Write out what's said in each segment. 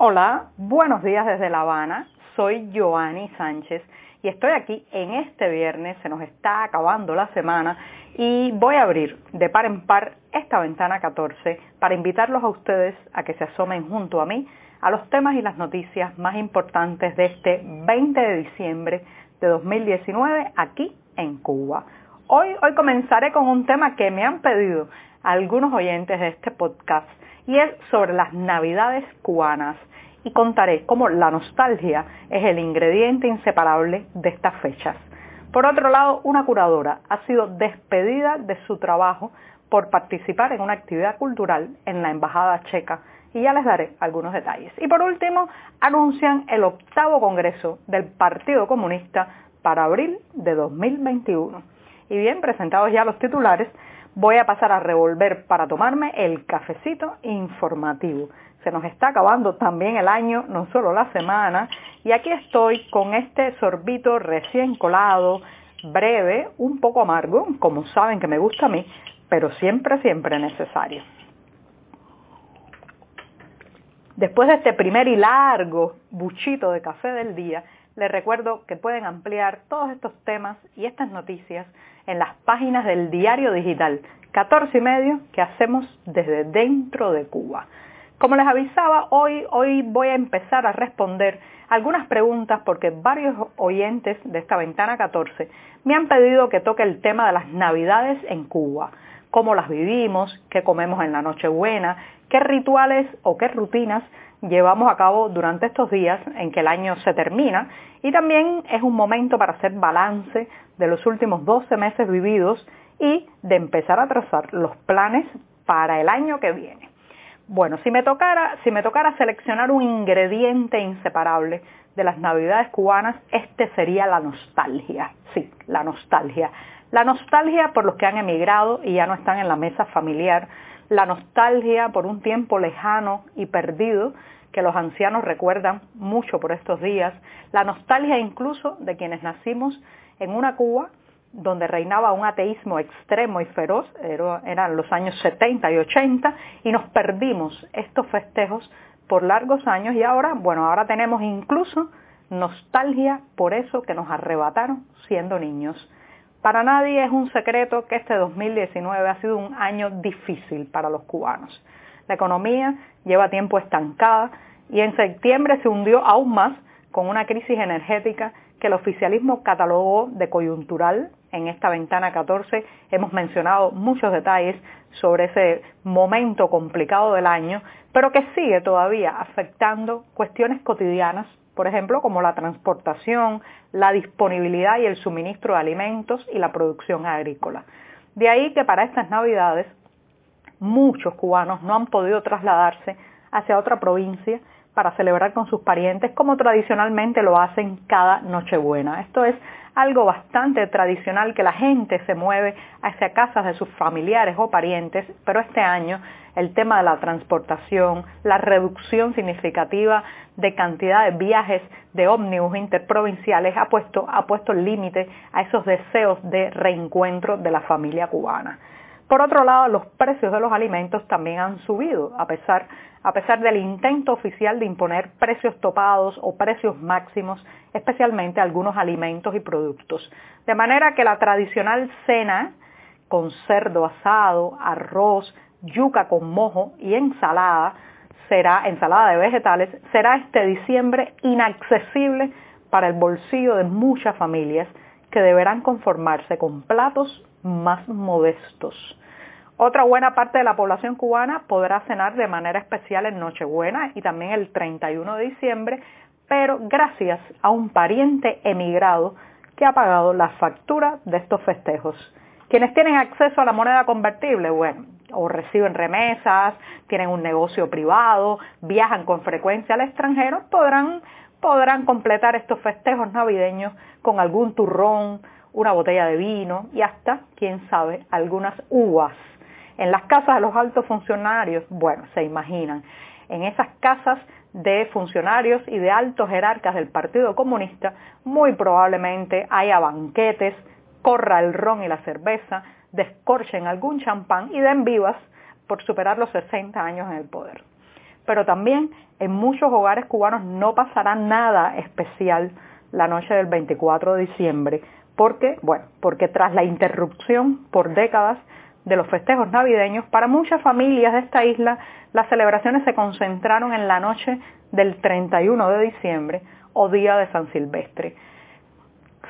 Hola, buenos días desde La Habana. Soy Joanny Sánchez y estoy aquí en este viernes. Se nos está acabando la semana y voy a abrir de par en par esta ventana 14 para invitarlos a ustedes a que se asomen junto a mí a los temas y las noticias más importantes de este 20 de diciembre de 2019 aquí en Cuba. Hoy, hoy comenzaré con un tema que me han pedido algunos oyentes de este podcast y es sobre las navidades cubanas y contaré cómo la nostalgia es el ingrediente inseparable de estas fechas. Por otro lado, una curadora ha sido despedida de su trabajo por participar en una actividad cultural en la Embajada Checa y ya les daré algunos detalles. Y por último, anuncian el octavo Congreso del Partido Comunista para abril de 2021. Y bien, presentados ya los titulares, voy a pasar a revolver para tomarme el cafecito informativo. Se nos está acabando también el año, no solo la semana, y aquí estoy con este sorbito recién colado, breve, un poco amargo, como saben que me gusta a mí, pero siempre, siempre necesario. Después de este primer y largo buchito de café del día, les recuerdo que pueden ampliar todos estos temas y estas noticias en las páginas del diario digital 14 y medio que hacemos desde dentro de Cuba. Como les avisaba, hoy, hoy voy a empezar a responder algunas preguntas porque varios oyentes de esta ventana 14 me han pedido que toque el tema de las navidades en Cuba, cómo las vivimos, qué comemos en la Nochebuena, qué rituales o qué rutinas llevamos a cabo durante estos días en que el año se termina y también es un momento para hacer balance de los últimos 12 meses vividos y de empezar a trazar los planes para el año que viene. Bueno, si me tocara, si me tocara seleccionar un ingrediente inseparable de las navidades cubanas, este sería la nostalgia. Sí, la nostalgia. La nostalgia por los que han emigrado y ya no están en la mesa familiar. La nostalgia por un tiempo lejano y perdido que los ancianos recuerdan mucho por estos días. La nostalgia incluso de quienes nacimos en una Cuba donde reinaba un ateísmo extremo y feroz, eran los años 70 y 80, y nos perdimos estos festejos por largos años y ahora, bueno, ahora tenemos incluso nostalgia por eso que nos arrebataron siendo niños. Para nadie es un secreto que este 2019 ha sido un año difícil para los cubanos. La economía lleva tiempo estancada y en septiembre se hundió aún más con una crisis energética que el oficialismo catalogó de coyuntural en esta ventana 14 hemos mencionado muchos detalles sobre ese momento complicado del año, pero que sigue todavía afectando cuestiones cotidianas, por ejemplo, como la transportación, la disponibilidad y el suministro de alimentos y la producción agrícola. De ahí que para estas navidades muchos cubanos no han podido trasladarse hacia otra provincia para celebrar con sus parientes como tradicionalmente lo hacen cada Nochebuena. Esto es algo bastante tradicional que la gente se mueve hacia casas de sus familiares o parientes, pero este año el tema de la transportación, la reducción significativa de cantidad de viajes de ómnibus interprovinciales ha puesto, ha puesto límite a esos deseos de reencuentro de la familia cubana. Por otro lado, los precios de los alimentos también han subido, a pesar, a pesar del intento oficial de imponer precios topados o precios máximos, especialmente algunos alimentos y productos. De manera que la tradicional cena con cerdo asado, arroz, yuca con mojo y ensalada, será ensalada de vegetales, será este diciembre inaccesible para el bolsillo de muchas familias que deberán conformarse con platos más modestos. Otra buena parte de la población cubana podrá cenar de manera especial en Nochebuena y también el 31 de diciembre, pero gracias a un pariente emigrado que ha pagado la factura de estos festejos. Quienes tienen acceso a la moneda convertible, bueno, o reciben remesas, tienen un negocio privado, viajan con frecuencia al extranjero, podrán, podrán completar estos festejos navideños con algún turrón, una botella de vino y hasta, quién sabe, algunas uvas. En las casas de los altos funcionarios, bueno, se imaginan, en esas casas de funcionarios y de altos jerarcas del Partido Comunista, muy probablemente haya banquetes, corra el ron y la cerveza, descorchen algún champán y den vivas por superar los 60 años en el poder. Pero también en muchos hogares cubanos no pasará nada especial la noche del 24 de diciembre, porque, bueno, porque tras la interrupción por décadas de los festejos navideños, para muchas familias de esta isla las celebraciones se concentraron en la noche del 31 de diciembre o día de San Silvestre.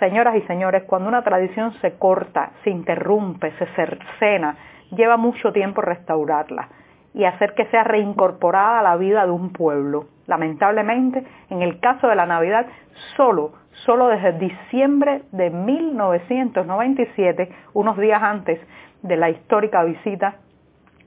Señoras y señores, cuando una tradición se corta, se interrumpe, se cercena, lleva mucho tiempo restaurarla y hacer que sea reincorporada a la vida de un pueblo. Lamentablemente, en el caso de la Navidad, solo, solo desde diciembre de 1997, unos días antes de la histórica visita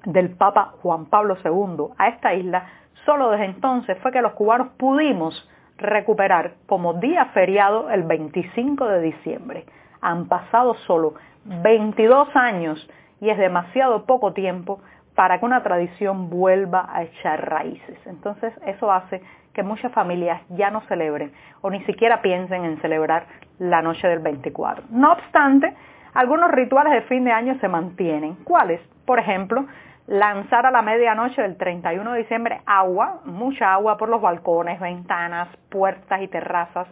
del Papa Juan Pablo II a esta isla, solo desde entonces fue que los cubanos pudimos recuperar como día feriado el 25 de diciembre. Han pasado solo 22 años y es demasiado poco tiempo para que una tradición vuelva a echar raíces. Entonces eso hace que muchas familias ya no celebren o ni siquiera piensen en celebrar la noche del 24. No obstante, algunos rituales de fin de año se mantienen. ¿Cuáles? Por ejemplo, lanzar a la medianoche del 31 de diciembre agua, mucha agua por los balcones, ventanas, puertas y terrazas,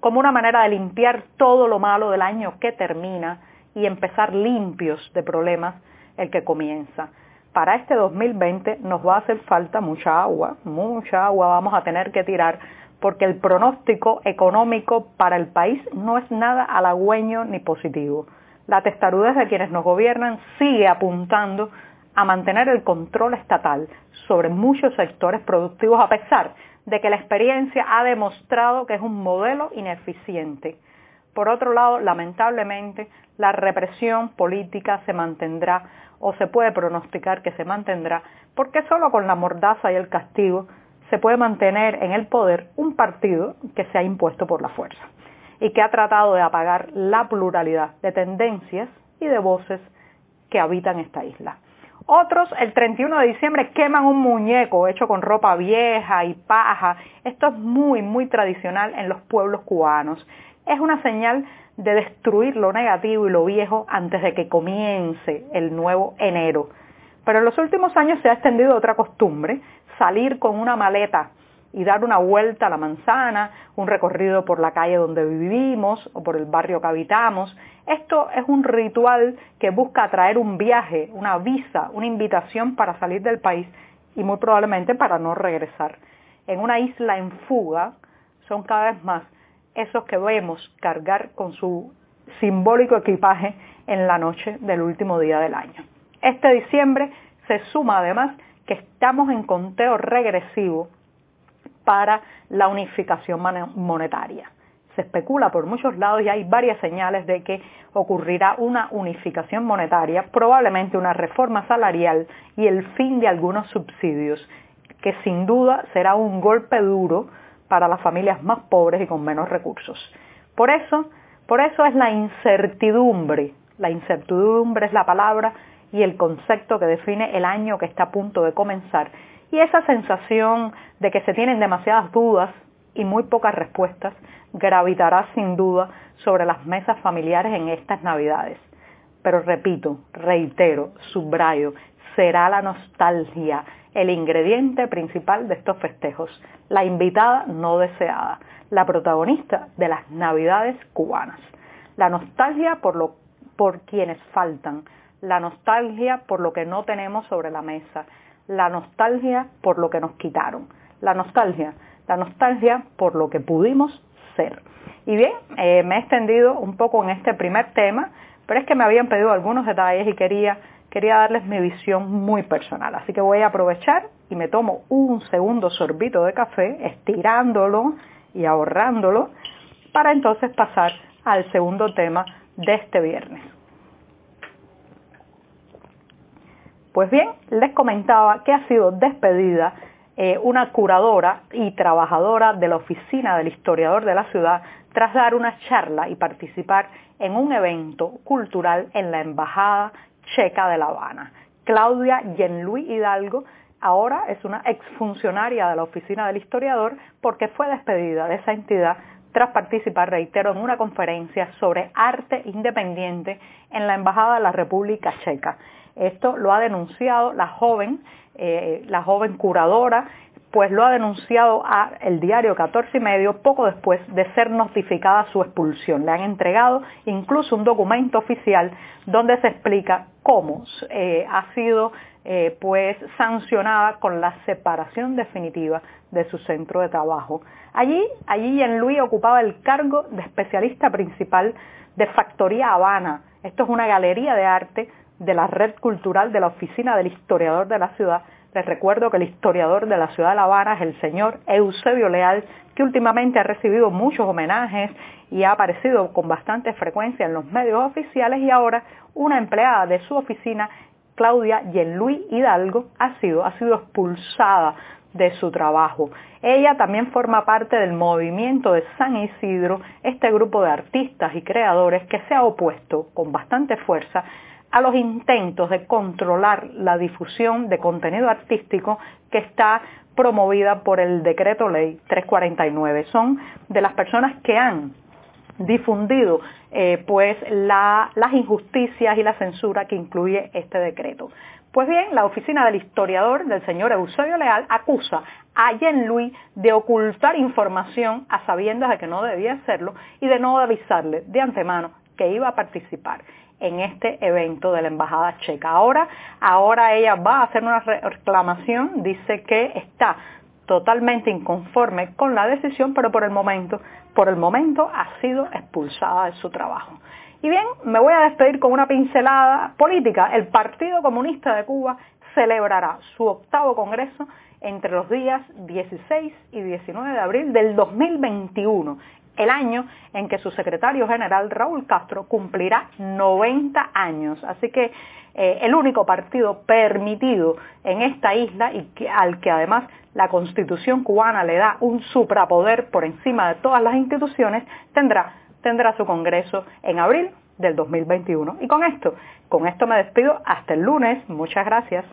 como una manera de limpiar todo lo malo del año que termina y empezar limpios de problemas el que comienza. Para este 2020 nos va a hacer falta mucha agua, mucha agua vamos a tener que tirar porque el pronóstico económico para el país no es nada halagüeño ni positivo. La testarudez de quienes nos gobiernan sigue apuntando a mantener el control estatal sobre muchos sectores productivos a pesar de que la experiencia ha demostrado que es un modelo ineficiente. Por otro lado, lamentablemente, la represión política se mantendrá o se puede pronosticar que se mantendrá porque solo con la mordaza y el castigo se puede mantener en el poder un partido que se ha impuesto por la fuerza y que ha tratado de apagar la pluralidad de tendencias y de voces que habitan esta isla. Otros el 31 de diciembre queman un muñeco hecho con ropa vieja y paja. Esto es muy, muy tradicional en los pueblos cubanos. Es una señal de destruir lo negativo y lo viejo antes de que comience el nuevo enero. Pero en los últimos años se ha extendido otra costumbre, salir con una maleta y dar una vuelta a la manzana, un recorrido por la calle donde vivimos o por el barrio que habitamos. Esto es un ritual que busca atraer un viaje, una visa, una invitación para salir del país y muy probablemente para no regresar. En una isla en fuga son cada vez más esos que vemos cargar con su simbólico equipaje en la noche del último día del año. Este diciembre se suma además que estamos en conteo regresivo para la unificación monetaria. Se especula por muchos lados y hay varias señales de que ocurrirá una unificación monetaria, probablemente una reforma salarial y el fin de algunos subsidios, que sin duda será un golpe duro para las familias más pobres y con menos recursos. Por eso, por eso es la incertidumbre, la incertidumbre es la palabra y el concepto que define el año que está a punto de comenzar y esa sensación de que se tienen demasiadas dudas y muy pocas respuestas gravitará sin duda sobre las mesas familiares en estas Navidades. Pero repito, reitero, subrayo, será la nostalgia el ingrediente principal de estos festejos, la invitada no deseada, la protagonista de las Navidades cubanas. La nostalgia por, lo, por quienes faltan, la nostalgia por lo que no tenemos sobre la mesa, la nostalgia por lo que nos quitaron, la nostalgia, la nostalgia por lo que pudimos ser. Y bien, eh, me he extendido un poco en este primer tema, pero es que me habían pedido algunos detalles y quería, quería darles mi visión muy personal. Así que voy a aprovechar y me tomo un segundo sorbito de café, estirándolo y ahorrándolo, para entonces pasar al segundo tema de este viernes. Pues bien, les comentaba que ha sido despedida eh, una curadora y trabajadora de la oficina del historiador de la ciudad tras dar una charla y participar en un evento cultural en la Embajada Checa de La Habana. Claudia Jean-Louis Hidalgo ahora es una exfuncionaria de la oficina del historiador porque fue despedida de esa entidad tras participar, reitero, en una conferencia sobre arte independiente en la Embajada de la República Checa. Esto lo ha denunciado la joven, eh, la joven curadora, pues lo ha denunciado a el diario 14 y medio poco después de ser notificada su expulsión. Le han entregado incluso un documento oficial donde se explica cómo eh, ha sido eh, pues sancionada con la separación definitiva de su centro de trabajo. Allí, allí en Luis ocupaba el cargo de especialista principal de Factoría Habana. Esto es una galería de arte de la red cultural de la Oficina del Historiador de la Ciudad. Les recuerdo que el historiador de la ciudad de La Habana es el señor Eusebio Leal, que últimamente ha recibido muchos homenajes y ha aparecido con bastante frecuencia en los medios oficiales y ahora una empleada de su oficina, Claudia Yenluí Hidalgo, ha sido, ha sido expulsada de su trabajo. Ella también forma parte del movimiento de San Isidro, este grupo de artistas y creadores que se ha opuesto con bastante fuerza a los intentos de controlar la difusión de contenido artístico que está promovida por el decreto ley 349. Son de las personas que han difundido eh, pues las injusticias y la censura que incluye este decreto. Pues bien, la oficina del historiador del señor Eusebio Leal acusa a Jean Louis de ocultar información a sabiendas de que no debía hacerlo y de no avisarle de antemano que iba a participar en este evento de la Embajada Checa. Ahora, ahora ella va a hacer una reclamación, dice que está totalmente inconforme con la decisión, pero por el momento, por el momento ha sido expulsada de su trabajo. Y bien, me voy a despedir con una pincelada política. El Partido Comunista de Cuba celebrará su octavo congreso entre los días 16 y 19 de abril del 2021 el año en que su secretario general Raúl Castro cumplirá 90 años. Así que eh, el único partido permitido en esta isla y al que además la constitución cubana le da un suprapoder por encima de todas las instituciones, tendrá, tendrá su congreso en abril del 2021. Y con esto, con esto me despido hasta el lunes. Muchas gracias.